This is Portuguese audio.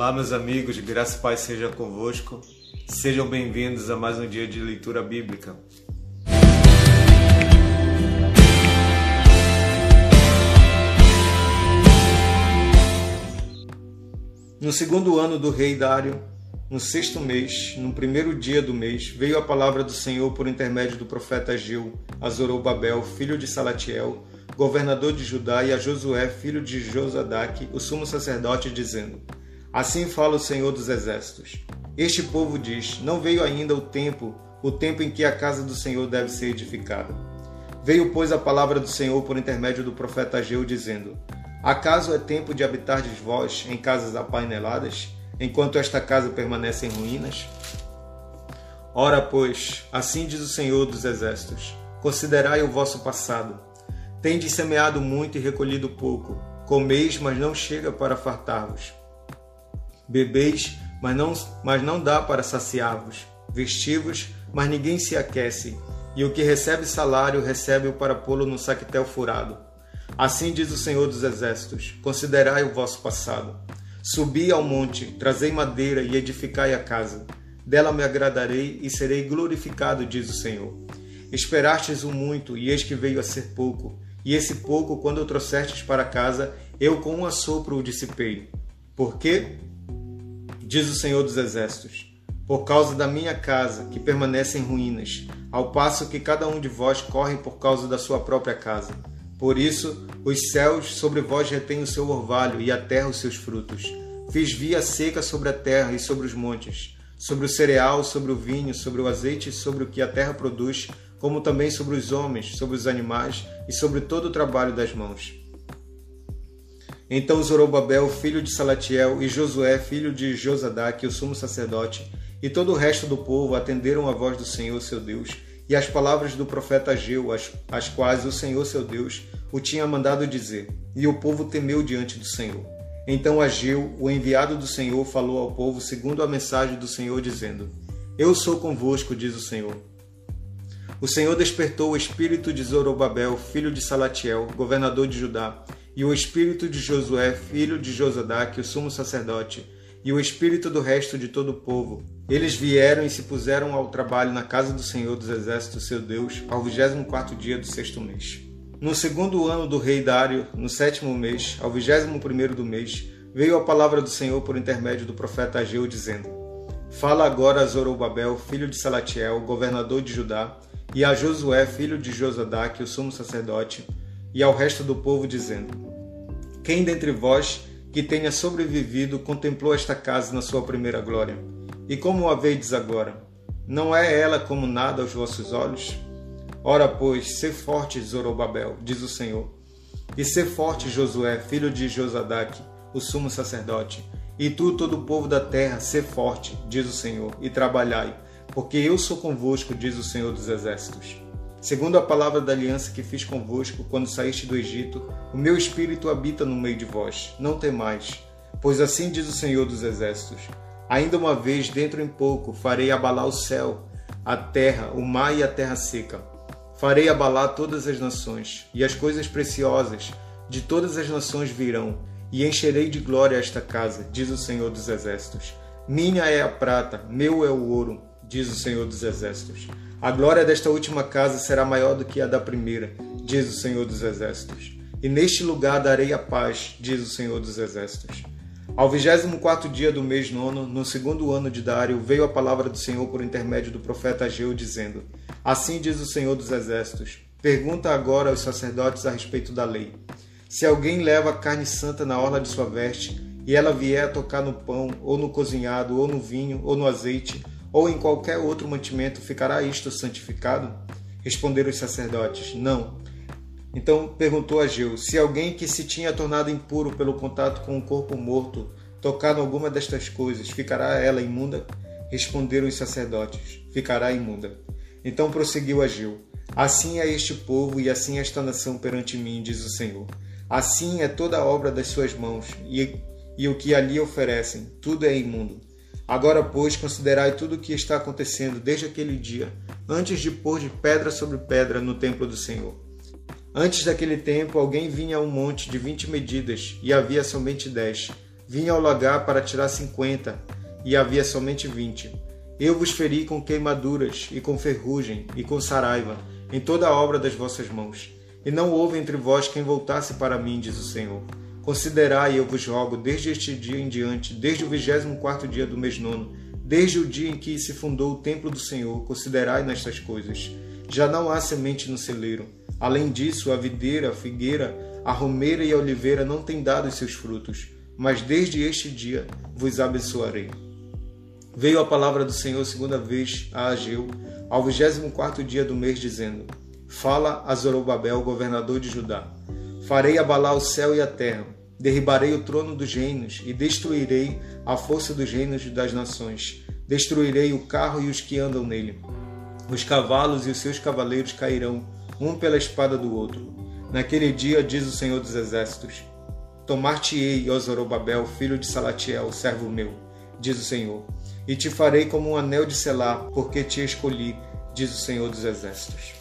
Olá, meus amigos, graça e paz seja convosco. Sejam bem-vindos a mais um dia de leitura bíblica. No segundo ano do rei Dário, no sexto mês, no primeiro dia do mês, veio a palavra do Senhor por intermédio do profeta Gil a Zorobabel, filho de Salatiel, governador de Judá, e a Josué, filho de Josadaque, o sumo sacerdote, dizendo: Assim fala o Senhor dos exércitos. Este povo diz: Não veio ainda o tempo, o tempo em que a casa do Senhor deve ser edificada. Veio, pois, a palavra do Senhor por intermédio do profeta Ageu, dizendo: Acaso é tempo de habitardes vós em casas apaineladas, enquanto esta casa permanece em ruínas? Ora, pois, assim diz o Senhor dos Exércitos: Considerai o vosso passado. Tendes semeado muito e recolhido pouco. Comeis, mas não chega para fartar-vos. Bebeis, mas não, mas não dá para saciar-vos. Vestivos, mas ninguém se aquece. E o que recebe salário, recebe-o para pô-lo no saquetel furado Assim diz o Senhor dos Exércitos: Considerai o vosso passado. Subi ao monte, trazei madeira e edificai a casa. Dela me agradarei e serei glorificado, diz o Senhor. Esperastes o muito, e eis que veio a ser pouco. E esse pouco, quando o trouxestes para casa, eu com um assopro o dissipei. Por quê? Diz o Senhor dos Exércitos. Por causa da minha casa, que permanece em ruínas, ao passo que cada um de vós corre por causa da sua própria casa. Por isso, os céus sobre vós retêm o seu orvalho e a terra os seus frutos. Fiz via seca sobre a terra e sobre os montes, sobre o cereal, sobre o vinho, sobre o azeite e sobre o que a terra produz, como também sobre os homens, sobre os animais e sobre todo o trabalho das mãos. Então Zorobabel, filho de Salatiel, e Josué, filho de Josadaque, o sumo sacerdote, e todo o resto do povo atenderam a voz do Senhor seu Deus e as palavras do profeta Ageu, as, as quais o Senhor seu Deus o tinha mandado dizer, e o povo temeu diante do Senhor. Então Ageu, o enviado do Senhor, falou ao povo segundo a mensagem do Senhor, dizendo: Eu sou convosco, diz o Senhor. O Senhor despertou o espírito de Zorobabel, filho de Salatiel, governador de Judá, e o espírito de Josué, filho de Josadaque, o sumo sacerdote, e o espírito do resto de todo o povo, eles vieram e se puseram ao trabalho na casa do Senhor dos Exércitos, seu Deus, ao vigésimo quarto dia do sexto mês. No segundo ano do rei Dário, no sétimo mês, ao vigésimo primeiro do mês, veio a palavra do Senhor por intermédio do profeta Ageu, dizendo: Fala agora a Zorobabel, filho de Salatiel, governador de Judá, e a Josué, filho de Josadaque, o sumo sacerdote, e ao resto do povo, dizendo: Quem dentre vós que tenha sobrevivido contemplou esta casa na sua primeira glória? E como a vedes agora? Não é ela como nada aos vossos olhos? Ora, pois, sê forte, Zorobabel, diz o Senhor, e sê forte, Josué, filho de Josadaque, o sumo sacerdote, e tu, todo o povo da terra, sê forte, diz o Senhor, e trabalhai, porque eu sou convosco, diz o Senhor dos Exércitos. Segundo a palavra da aliança que fiz convosco quando saíste do Egito, o meu espírito habita no meio de vós. Não temais, pois assim diz o Senhor dos Exércitos: Ainda uma vez, dentro em pouco, farei abalar o céu, a terra, o mar e a terra seca. Farei abalar todas as nações, e as coisas preciosas de todas as nações virão, e encherei de glória esta casa, diz o Senhor dos Exércitos. Minha é a prata, meu é o ouro, diz o Senhor dos Exércitos. A glória desta última casa será maior do que a da primeira, diz o Senhor dos Exércitos. E neste lugar darei a paz, diz o Senhor dos Exércitos. Ao vigésimo quarto dia do mês nono, no segundo ano de Dário, veio a palavra do Senhor por intermédio do profeta Ageu, dizendo: Assim diz o Senhor dos Exércitos: Pergunta agora aos sacerdotes a respeito da lei. Se alguém leva carne santa na orla de sua veste, e ela vier a tocar no pão, ou no cozinhado, ou no vinho, ou no azeite, ou em qualquer outro mantimento, ficará isto santificado? Responderam os sacerdotes: Não então perguntou a Geu: Se alguém que se tinha tornado impuro pelo contato com um corpo morto tocar em alguma destas coisas, ficará ela imunda? Responderam os sacerdotes: Ficará imunda. Então prosseguiu Ageu: Assim é este povo e assim é esta nação perante mim, diz o Senhor. Assim é toda a obra das suas mãos, e, e o que ali oferecem, tudo é imundo. Agora, pois, considerai tudo o que está acontecendo desde aquele dia, antes de pôr de pedra sobre pedra no templo do Senhor Antes daquele tempo, alguém vinha a um monte de vinte medidas e havia somente dez. Vim ao lagar para tirar cinquenta, e havia somente vinte. Eu vos feri com queimaduras, e com ferrugem, e com saraiva, em toda a obra das vossas mãos. E não houve entre vós quem voltasse para mim, diz o Senhor. Considerai, eu vos rogo, desde este dia em diante, desde o vigésimo quarto dia do mês nono, desde o dia em que se fundou o templo do Senhor, considerai nestas coisas. Já não há semente no celeiro. Além disso, a videira, a figueira, a romeira e a oliveira não têm dado seus frutos mas desde este dia vos abençoarei. Veio a palavra do Senhor segunda vez a Ageu, ao vigésimo quarto dia do mês, dizendo: Fala a Zorobabel, governador de Judá: Farei abalar o céu e a terra, derribarei o trono dos reinos e destruirei a força dos reinos das nações. Destruirei o carro e os que andam nele. Os cavalos e os seus cavaleiros cairão, um pela espada do outro. Naquele dia, diz o Senhor dos Exércitos, Tomar-te-ei, ó Zorobabel, filho de Salatiel, servo meu, diz o Senhor, e te farei como um anel de selar, porque te escolhi, diz o Senhor dos Exércitos.